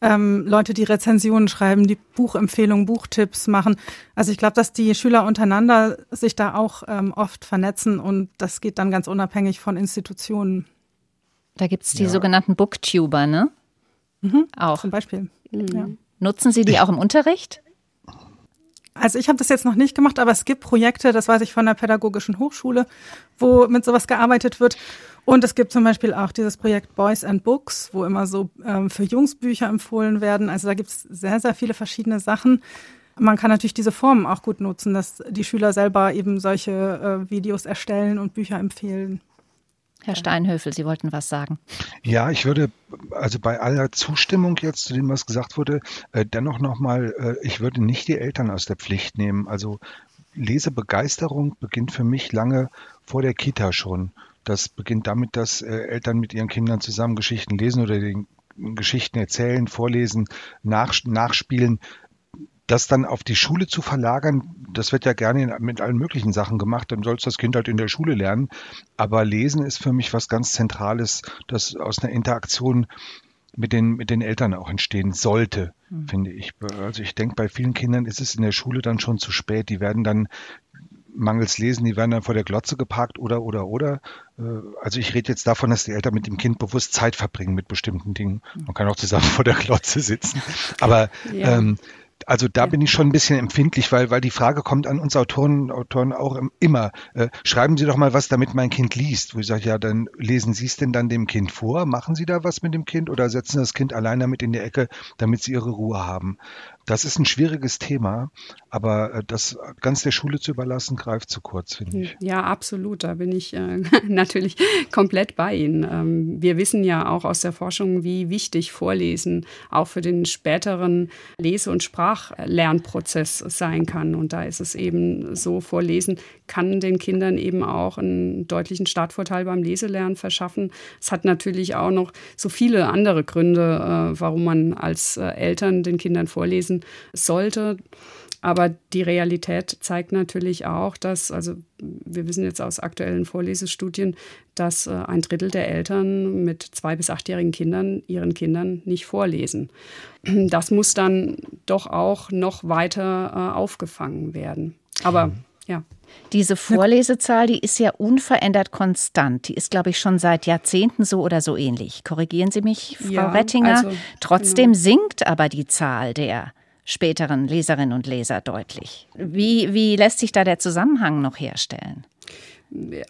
Ähm, Leute, die Rezensionen schreiben, die Buchempfehlungen, Buchtipps machen. Also ich glaube, dass die Schüler untereinander sich da auch ähm, oft vernetzen und das geht dann ganz unabhängig von Institutionen. Da gibt es die ja. sogenannten Booktuber, ne? Mhm, auch. Zum Beispiel. Mhm. Ja. Nutzen Sie die auch im Unterricht? Also ich habe das jetzt noch nicht gemacht, aber es gibt Projekte, das weiß ich von der Pädagogischen Hochschule, wo mit sowas gearbeitet wird. Und es gibt zum Beispiel auch dieses Projekt Boys and Books, wo immer so ähm, für Jungs Bücher empfohlen werden. Also da gibt es sehr, sehr viele verschiedene Sachen. Man kann natürlich diese Formen auch gut nutzen, dass die Schüler selber eben solche äh, Videos erstellen und Bücher empfehlen. Herr Steinhöfel, Sie wollten was sagen. Ja, ich würde also bei aller Zustimmung jetzt zu dem, was gesagt wurde, äh, dennoch nochmal, äh, ich würde nicht die Eltern aus der Pflicht nehmen. Also Lesebegeisterung beginnt für mich lange vor der Kita schon. Das beginnt damit, dass äh, Eltern mit ihren Kindern zusammen Geschichten lesen oder den Geschichten erzählen, vorlesen, nach, nachspielen das dann auf die Schule zu verlagern, das wird ja gerne mit allen möglichen Sachen gemacht, dann soll es das Kind halt in der Schule lernen. Aber Lesen ist für mich was ganz Zentrales, das aus einer Interaktion mit den, mit den Eltern auch entstehen sollte, mhm. finde ich. Also ich denke, bei vielen Kindern ist es in der Schule dann schon zu spät. Die werden dann mangels Lesen, die werden dann vor der Glotze geparkt oder, oder, oder. Äh, also ich rede jetzt davon, dass die Eltern mit dem Kind bewusst Zeit verbringen mit bestimmten Dingen. Man kann auch zusammen <laughs> vor der Glotze sitzen. Aber ja. ähm, also da ja. bin ich schon ein bisschen empfindlich, weil, weil die Frage kommt an uns Autoren, Autoren auch immer, äh, schreiben Sie doch mal was, damit mein Kind liest. Wo ich sage, ja, dann lesen Sie es denn dann dem Kind vor? Machen Sie da was mit dem Kind oder setzen das Kind allein damit in die Ecke, damit Sie Ihre Ruhe haben? Das ist ein schwieriges Thema, aber äh, das ganz der Schule zu überlassen, greift zu kurz, finde ich. Ja, absolut. Da bin ich äh, <laughs> natürlich komplett bei Ihnen. Ähm, wir wissen ja auch aus der Forschung, wie wichtig Vorlesen auch für den späteren Lese- und Sprachlernprozess sein kann. Und da ist es eben so, Vorlesen kann den Kindern eben auch einen deutlichen Startvorteil beim Leselernen verschaffen. Es hat natürlich auch noch so viele andere Gründe, äh, warum man als äh, Eltern den Kindern vorlesen lesen sollte. Aber die Realität zeigt natürlich auch, dass, also wir wissen jetzt aus aktuellen Vorlesestudien, dass äh, ein Drittel der Eltern mit zwei bis achtjährigen Kindern ihren Kindern nicht vorlesen. Das muss dann doch auch noch weiter äh, aufgefangen werden. Aber ja. Diese Vorlesezahl, die ist ja unverändert konstant. Die ist, glaube ich, schon seit Jahrzehnten so oder so ähnlich. Korrigieren Sie mich, Frau ja, Rettinger. Also, Trotzdem genau. sinkt aber die Zahl der späteren Leserinnen und Leser deutlich. Wie, wie lässt sich da der Zusammenhang noch herstellen?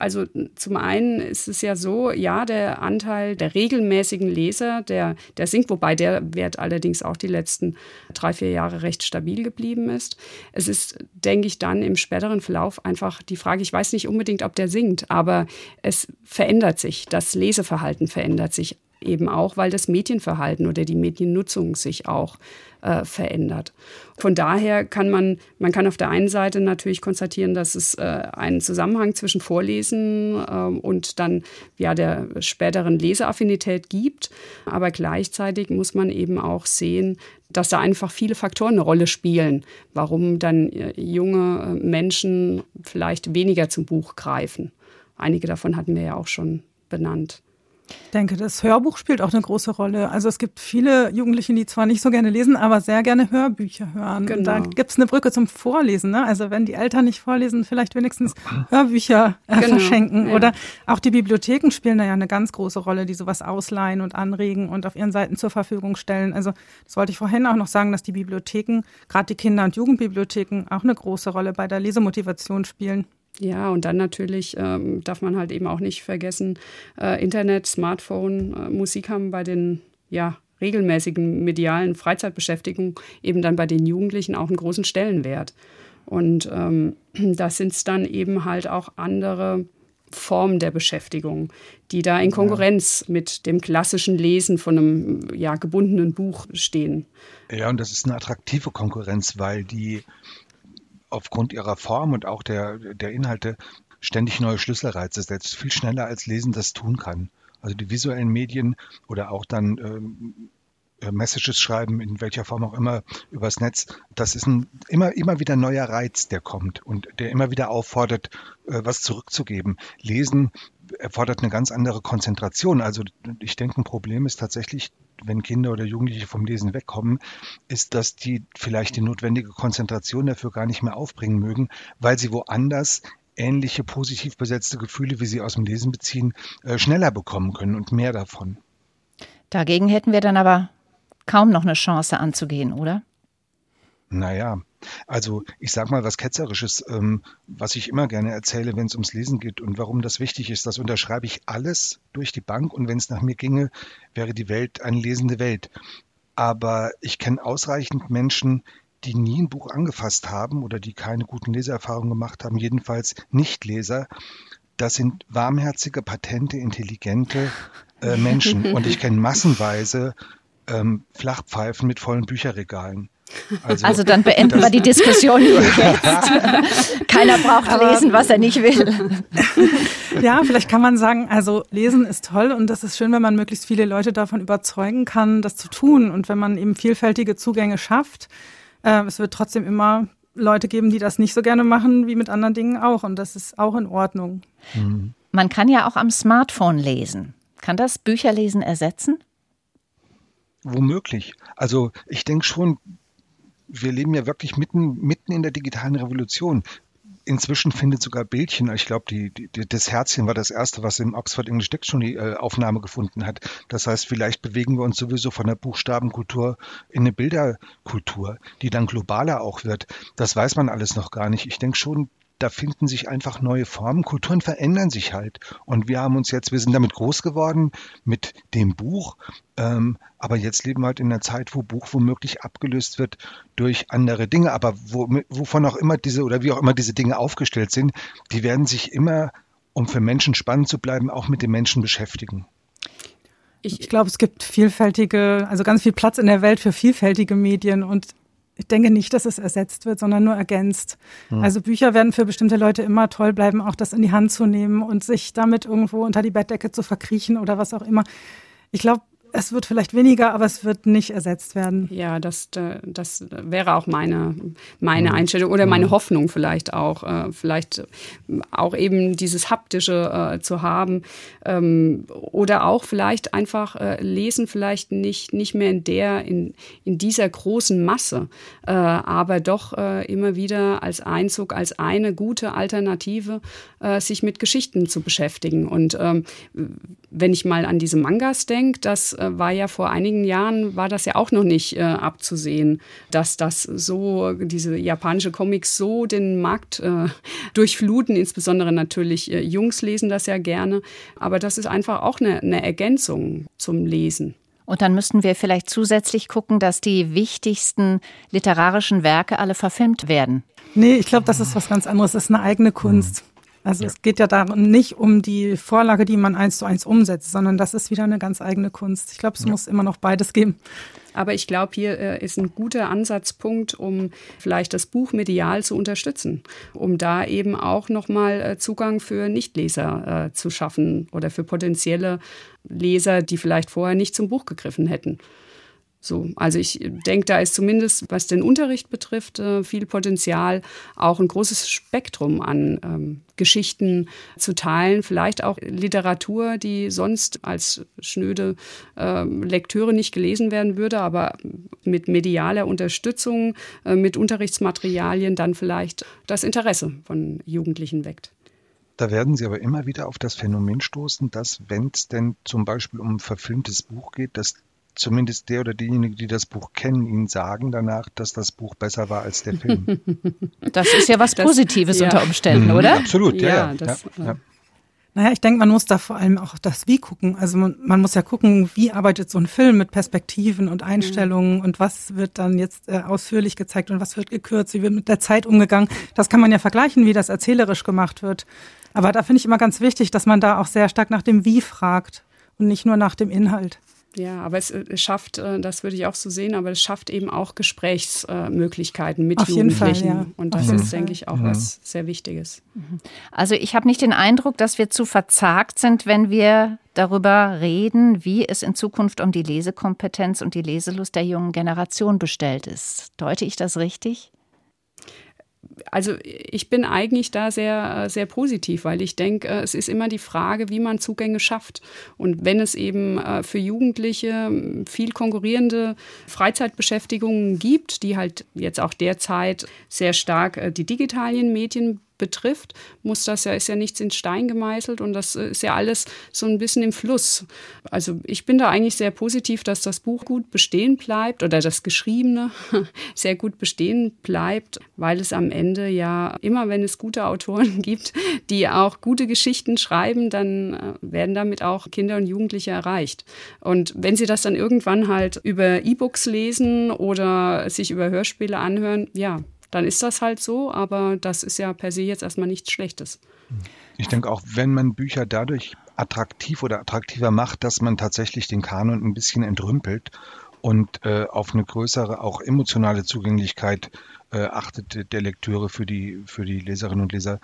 Also zum einen ist es ja so, ja, der Anteil der regelmäßigen Leser, der, der sinkt, wobei der Wert allerdings auch die letzten drei, vier Jahre recht stabil geblieben ist. Es ist, denke ich, dann im späteren Verlauf einfach die Frage, ich weiß nicht unbedingt, ob der sinkt, aber es verändert sich, das Leseverhalten verändert sich eben auch, weil das Medienverhalten oder die Mediennutzung sich auch äh, verändert. Von daher kann man, man kann auf der einen Seite natürlich konstatieren, dass es äh, einen Zusammenhang zwischen Vorlesen äh, und dann ja der späteren Leseaffinität gibt, aber gleichzeitig muss man eben auch sehen, dass da einfach viele Faktoren eine Rolle spielen, warum dann äh, junge äh, Menschen vielleicht weniger zum Buch greifen. Einige davon hatten wir ja auch schon benannt. Ich denke, das Hörbuch spielt auch eine große Rolle. Also es gibt viele Jugendliche, die zwar nicht so gerne lesen, aber sehr gerne Hörbücher hören. Genau. Und da gibt es eine Brücke zum Vorlesen. Ne? Also wenn die Eltern nicht vorlesen, vielleicht wenigstens Hörbücher äh, genau. verschenken. Ja. Oder auch die Bibliotheken spielen da ja eine ganz große Rolle, die sowas ausleihen und anregen und auf ihren Seiten zur Verfügung stellen. Also das wollte ich vorhin auch noch sagen, dass die Bibliotheken, gerade die Kinder- und Jugendbibliotheken, auch eine große Rolle bei der Lesemotivation spielen. Ja, und dann natürlich ähm, darf man halt eben auch nicht vergessen, äh, Internet, Smartphone, äh, Musik haben bei den ja, regelmäßigen medialen Freizeitbeschäftigungen eben dann bei den Jugendlichen auch einen großen Stellenwert. Und ähm, da sind es dann eben halt auch andere Formen der Beschäftigung, die da in Konkurrenz ja. mit dem klassischen Lesen von einem ja, gebundenen Buch stehen. Ja, und das ist eine attraktive Konkurrenz, weil die aufgrund ihrer Form und auch der, der Inhalte ständig neue Schlüsselreize setzt, viel schneller als Lesen das tun kann. Also die visuellen Medien oder auch dann ähm, äh, Messages schreiben, in welcher Form auch immer, übers Netz, das ist ein immer, immer wieder neuer Reiz, der kommt und der immer wieder auffordert, äh, was zurückzugeben. Lesen erfordert eine ganz andere Konzentration. Also ich denke, ein Problem ist tatsächlich, wenn Kinder oder Jugendliche vom Lesen wegkommen, ist, dass die vielleicht die notwendige Konzentration dafür gar nicht mehr aufbringen mögen, weil sie woanders ähnliche positiv besetzte Gefühle, wie sie aus dem Lesen beziehen, äh, schneller bekommen können und mehr davon. Dagegen hätten wir dann aber kaum noch eine Chance anzugehen, oder? Naja, also ich sage mal was Ketzerisches, ähm, was ich immer gerne erzähle, wenn es ums Lesen geht und warum das wichtig ist, das unterschreibe ich alles durch die Bank und wenn es nach mir ginge, wäre die Welt eine lesende Welt. Aber ich kenne ausreichend Menschen, die nie ein Buch angefasst haben oder die keine guten Leseerfahrungen gemacht haben, jedenfalls Nichtleser. Das sind warmherzige, patente, intelligente äh, Menschen. Und ich kenne massenweise ähm, Flachpfeifen mit vollen Bücherregalen. <laughs> Also, also dann beenden wir die Diskussion hier <laughs> jetzt. <laughs> Keiner braucht Aber, lesen, was er nicht will. Ja, vielleicht kann man sagen, also lesen ist toll und das ist schön, wenn man möglichst viele Leute davon überzeugen kann, das zu tun und wenn man eben vielfältige Zugänge schafft. Äh, es wird trotzdem immer Leute geben, die das nicht so gerne machen, wie mit anderen Dingen auch und das ist auch in Ordnung. Mhm. Man kann ja auch am Smartphone lesen. Kann das Bücherlesen ersetzen? Womöglich. Also ich denke schon, wir leben ja wirklich mitten, mitten in der digitalen Revolution. inzwischen findet sogar Bildchen, ich glaube, die, die, das Herzchen war das erste, was im Oxford English Dictionary äh, Aufnahme gefunden hat. Das heißt, vielleicht bewegen wir uns sowieso von der Buchstabenkultur in eine Bilderkultur, die dann globaler auch wird. Das weiß man alles noch gar nicht. Ich denke schon, da finden sich einfach neue Formen. Kulturen verändern sich halt. Und wir haben uns jetzt, wir sind damit groß geworden mit dem Buch. Ähm, aber jetzt leben wir halt in einer Zeit, wo Buch womöglich abgelöst wird durch andere Dinge. Aber wo, wovon auch immer diese oder wie auch immer diese Dinge aufgestellt sind, die werden sich immer, um für Menschen spannend zu bleiben, auch mit den Menschen beschäftigen. Ich, ich glaube, es gibt vielfältige, also ganz viel Platz in der Welt für vielfältige Medien und ich denke nicht, dass es ersetzt wird, sondern nur ergänzt. Hm. Also Bücher werden für bestimmte Leute immer toll bleiben, auch das in die Hand zu nehmen und sich damit irgendwo unter die Bettdecke zu verkriechen oder was auch immer. Ich glaube, es wird vielleicht weniger, aber es wird nicht ersetzt werden. Ja, das, das wäre auch meine, meine mhm. Einstellung oder meine mhm. Hoffnung vielleicht auch. Äh, vielleicht auch eben dieses Haptische äh, zu haben. Ähm, oder auch vielleicht einfach äh, lesen, vielleicht nicht, nicht mehr in der, in, in dieser großen Masse, aber doch immer wieder als Einzug, als eine gute Alternative, sich mit Geschichten zu beschäftigen. Und ähm, wenn ich mal an diese Mangas denke, das äh, war ja vor einigen Jahren, war das ja auch noch nicht äh, abzusehen, dass das so, diese japanische Comics so den Markt äh, <laughs> durchfluten. Insbesondere natürlich äh, Jungs lesen das ja gerne. Aber das ist einfach auch eine, eine Ergänzung zum Lesen. Und dann müssten wir vielleicht zusätzlich gucken, dass die wichtigsten literarischen Werke alle verfilmt werden. Nee, ich glaube, das ist was ganz anderes. Das ist eine eigene Kunst. Also ja. es geht ja darum nicht um die Vorlage, die man eins zu eins umsetzt, sondern das ist wieder eine ganz eigene Kunst. Ich glaube, es ja. muss immer noch beides geben. Aber ich glaube, hier äh, ist ein guter Ansatzpunkt, um vielleicht das Buch medial zu unterstützen, um da eben auch nochmal äh, Zugang für Nichtleser äh, zu schaffen oder für potenzielle Leser, die vielleicht vorher nicht zum Buch gegriffen hätten. So, also ich denke, da ist zumindest, was den Unterricht betrifft, äh, viel Potenzial, auch ein großes Spektrum an ähm, Geschichten zu teilen, vielleicht auch Literatur, die sonst als schnöde äh, Lektüre nicht gelesen werden würde, aber mit medialer Unterstützung, äh, mit Unterrichtsmaterialien dann vielleicht das Interesse von Jugendlichen weckt. Da werden Sie aber immer wieder auf das Phänomen stoßen, dass, wenn es denn zum Beispiel um ein verfilmtes Buch geht, dass zumindest der oder diejenigen, die das Buch kennen, Ihnen sagen danach, dass das Buch besser war als der Film. <laughs> Das ist ja was Positives das, unter Umständen, mhm, oder? Absolut, ja. ja, das, ja, ja. Naja, ich denke, man muss da vor allem auch das Wie gucken. Also man, man muss ja gucken, wie arbeitet so ein Film mit Perspektiven und Einstellungen mhm. und was wird dann jetzt äh, ausführlich gezeigt und was wird gekürzt, wie wird mit der Zeit umgegangen. Das kann man ja vergleichen, wie das erzählerisch gemacht wird. Aber da finde ich immer ganz wichtig, dass man da auch sehr stark nach dem Wie fragt und nicht nur nach dem Inhalt. Ja, aber es, es schafft, äh, das würde ich auch so sehen, aber es schafft eben auch Gesprächsmöglichkeiten mit Auf Jugendlichen. Fall, ja. Und das ist, denke ich, auch ja. was sehr Wichtiges. Mhm. Also ich habe nicht den Eindruck, dass wir zu verzagt sind, wenn wir darüber reden, wie es in Zukunft um die Lesekompetenz und die Leselust der jungen Generation bestellt ist. Deute ich das richtig? Also ich bin eigentlich da sehr, sehr positiv, weil ich denke, äh, es ist immer die Frage, wie man Zugänge schafft. Und wenn es eben äh, für Jugendliche viel konkurrierende Freizeitbeschäftigungen gibt, die halt jetzt auch derzeit sehr stark äh, die digitalen Medien betrifft, muss das ja, ist ja nichts in Stein gemeißelt und das äh, ist ja alles so ein bisschen im Fluss. Also ich bin da eigentlich sehr positiv, dass das Buch gut bestehen bleibt oder das Geschriebene <laughs> sehr gut bestehen bleibt, weil es am Ende ja immer, wenn es gute Autoren <laughs> gibt, die auch gute Geschichten schreiben, dann äh, werden damit auch Kinder und Jugendliche erreicht. Und wenn sie das dann irgendwann halt über E-Books lesen oder sich über Hörspiele anhören, ja, dann ist das halt so, aber das ist ja per se jetzt erstmal nichts Schlechtes. Ich denke auch, wenn man Bücher dadurch attraktiv oder attraktiver macht, dass man tatsächlich den Kanon ein bisschen entrümpelt und äh, auf eine größere, auch emotionale Zugänglichkeit äh, achtet der Lektüre für die, für die Leserinnen und Leser,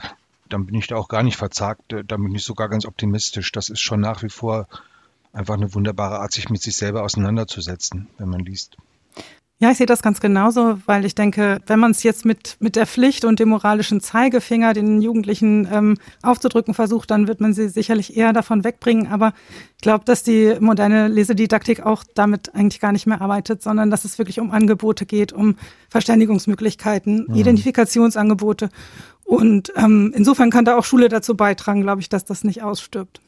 dann bin ich da auch gar nicht verzagt, äh, dann bin ich sogar ganz optimistisch. Das ist schon nach wie vor einfach eine wunderbare Art, sich mit sich selber auseinanderzusetzen, wenn man liest. Ja, ich sehe das ganz genauso, weil ich denke, wenn man es jetzt mit, mit der Pflicht und dem moralischen Zeigefinger den Jugendlichen ähm, aufzudrücken versucht, dann wird man sie sicherlich eher davon wegbringen. Aber ich glaube, dass die moderne Lesedidaktik auch damit eigentlich gar nicht mehr arbeitet, sondern dass es wirklich um Angebote geht, um Verständigungsmöglichkeiten, mhm. Identifikationsangebote. Und ähm, insofern kann da auch Schule dazu beitragen, glaube ich, dass das nicht ausstirbt.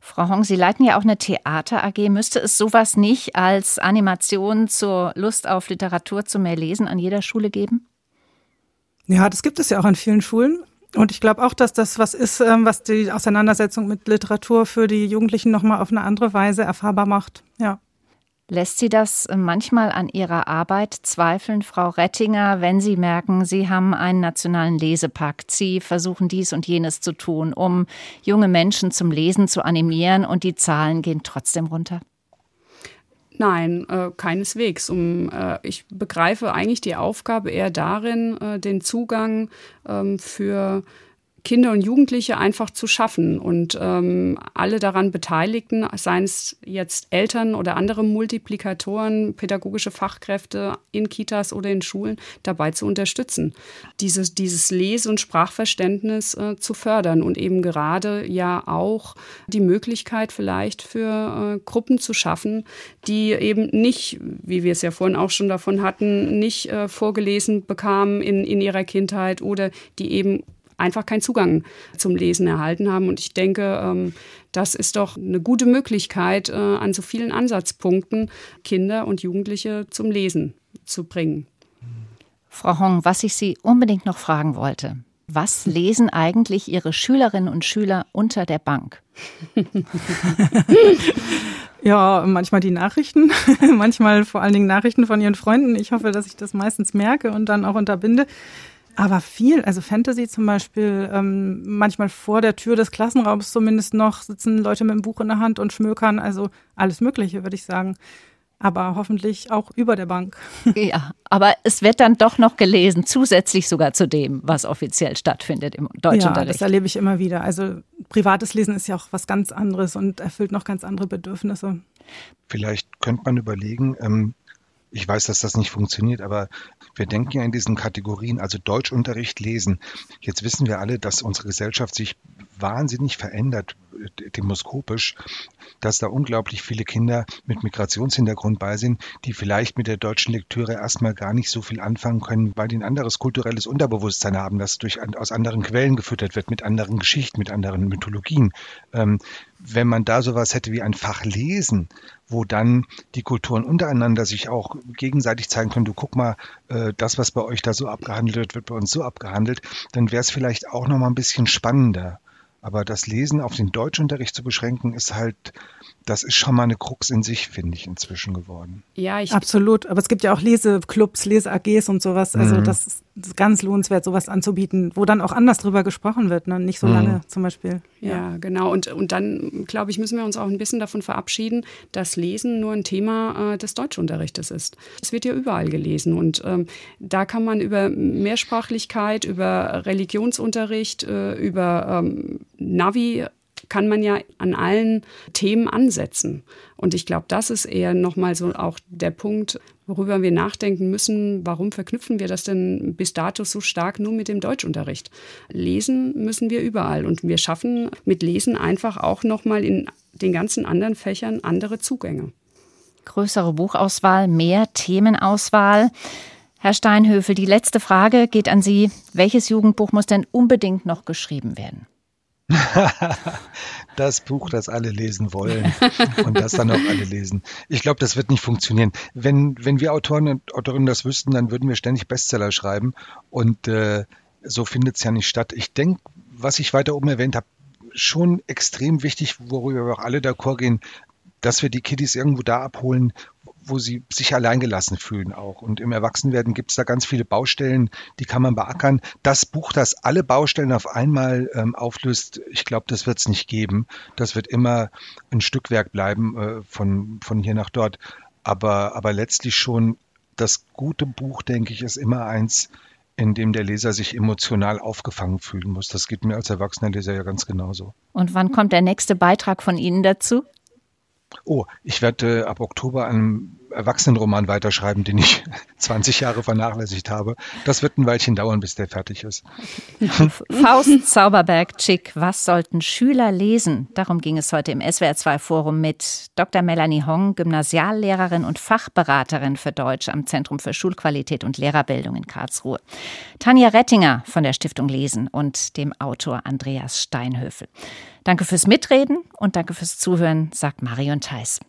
Frau Hong, Sie leiten ja auch eine Theater AG. Müsste es sowas nicht als Animation zur Lust auf Literatur zum mehr Lesen an jeder Schule geben? Ja, das gibt es ja auch an vielen Schulen. Und ich glaube auch, dass das was ist, ähm, was die Auseinandersetzung mit Literatur für die Jugendlichen nochmal auf eine andere Weise erfahrbar macht. Ja. Lässt Sie das manchmal an Ihrer Arbeit zweifeln, Frau Rettinger, wenn Sie merken, Sie haben einen nationalen Lesepakt, Sie versuchen dies und jenes zu tun, um junge Menschen zum Lesen zu animieren und die Zahlen gehen trotzdem runter? Nein, äh, keineswegs. Um, äh, ich begreife eigentlich die Aufgabe eher darin, äh, den Zugang ähm, für Kinder und Jugendliche einfach zu schaffen und ähm, alle daran Beteiligten, seien es jetzt Eltern oder andere Multiplikatoren, pädagogische Fachkräfte in Kitas oder in Schulen, dabei zu unterstützen, dieses, dieses Lese- und Sprachverständnis äh, zu fördern und eben gerade ja auch die Möglichkeit vielleicht für äh, Gruppen zu schaffen, die eben nicht, wie wir es ja vorhin auch schon davon hatten, nicht äh, vorgelesen bekamen in, in ihrer Kindheit oder die eben einfach keinen Zugang zum Lesen erhalten haben. Und ich denke, ähm, das ist doch eine gute Möglichkeit, äh, an so vielen Ansatzpunkten Kinder und Jugendliche zum Lesen zu bringen. Frau Hong, was ich Sie unbedingt noch fragen wollte. Was lesen eigentlich Ihre Schülerinnen und Schüler unter der Bank? <laughs> Ja, manchmal die Nachrichten, <laughs> manchmal vor allen Dingen Nachrichten von ihren Freunden. Ich hoffe, dass ich das meistens merke und dann auch unterbinde. Aber viel, also Fantasy zum Beispiel, ähm, manchmal vor der Tür des Klassenraums zumindest noch sitzen Leute mit einem Buch in der Hand und schmökern, also alles Mögliche, würde ich sagen. Aber hoffentlich auch über der Bank. <laughs> Ja, aber es wird dann doch noch gelesen, zusätzlich sogar zu dem, was offiziell stattfindet im Deutschunterricht. Ja, das erlebe ich immer wieder. Also privates Lesen ist ja auch was ganz anderes und erfüllt noch ganz andere Bedürfnisse. Vielleicht könnte man überlegen, ähm, ich weiß, dass das nicht funktioniert, aber wir denken ja in diesen Kategorien, also Deutschunterricht, Lesen. Jetzt wissen wir alle, dass unsere Gesellschaft sich wahnsinnig verändert, demoskopisch, dass da unglaublich viele Kinder mit Migrationshintergrund bei sind, die vielleicht mit der deutschen Lektüre erstmal gar nicht so viel anfangen können, weil die ein anderes kulturelles Unterbewusstsein haben, das durch, aus anderen Quellen gefüttert wird, mit anderen Geschichten, mit anderen Mythologien. Ähm, wenn man da sowas hätte wie ein Fach Lesen, wo dann die Kulturen untereinander sich auch gegenseitig zeigen können, du guck mal, äh, das, was bei euch da so abgehandelt wird, wird bei uns so abgehandelt, dann wäre es vielleicht auch noch mal ein bisschen spannender. Aber das Lesen auf den Deutschunterricht zu beschränken, ist halt, das ist schon mal eine Krux in sich, finde ich, inzwischen geworden. Ja, ich absolut. Aber es gibt ja auch Leseclubs, Lese-AGs und sowas. Also mhm. das ist ganz lohnenswert, sowas anzubieten, wo dann auch anders drüber gesprochen wird, ne? nicht so mhm. lange zum Beispiel. Ja, ja, genau. Und, und dann, glaube ich, müssen wir uns auch ein bisschen davon verabschieden, dass Lesen nur ein Thema äh, des Deutschunterrichtes ist. Es wird ja überall gelesen und ähm, da kann man über Mehrsprachlichkeit, über Religionsunterricht, äh, über ähm, Navi kann man ja an allen Themen ansetzen. Und ich glaube, das ist eher nochmal so auch der Punkt, worüber wir nachdenken müssen. Warum verknüpfen wir das denn bis dato so stark nur mit dem Deutschunterricht? Lesen müssen wir überall und wir schaffen mit Lesen einfach auch nochmal in den ganzen anderen Fächern andere Zugänge. Größere Buchauswahl, mehr Themenauswahl. Herr Steinhöfel, die letzte Frage geht an Sie. Welches Jugendbuch muss denn unbedingt noch geschrieben werden? <laughs> das Buch, das alle lesen wollen und das dann auch alle lesen. Ich glaube, das wird nicht funktionieren. Wenn, wenn wir Autoren und Autorinnen das wüssten, dann würden wir ständig Bestseller schreiben und äh, so findet es ja nicht statt. Ich denke, was ich weiter oben erwähnt habe, schon extrem wichtig, worüber wir auch alle d'accord gehen, dass wir die Kiddies irgendwo da abholen, wo sie sich alleingelassen fühlen auch. Und im Erwachsenwerden gibt es da ganz viele Baustellen, die kann man beackern. Das Buch, das alle Baustellen auf einmal ähm, auflöst, ich glaube, das wird es nicht geben. Das wird immer ein Stückwerk bleiben äh, von, von hier nach dort. Aber, aber letztlich schon das gute Buch, denke ich, ist immer eins, in dem der Leser sich emotional aufgefangen fühlen muss. Das geht mir als erwachsener Leser ja ganz genauso. Und wann kommt der nächste Beitrag von Ihnen dazu? Oh, ich werde äh, ab Oktober einen Erwachsenenroman weiterschreiben, den ich <laughs> 20 Jahre vernachlässigt habe. Das wird ein Weilchen dauern, bis der fertig ist. <laughs> Faust Zauberberg Chick, was sollten Schüler lesen? Darum ging es heute im SWR2 Forum mit Dr. Melanie Hong, Gymnasiallehrerin und Fachberaterin für Deutsch am Zentrum für Schulqualität und Lehrerbildung in Karlsruhe. Tanja Rettinger von der Stiftung Lesen und dem Autor Andreas Steinhöfel. Danke fürs Mitreden und danke fürs Zuhören, sagt Marion Theis.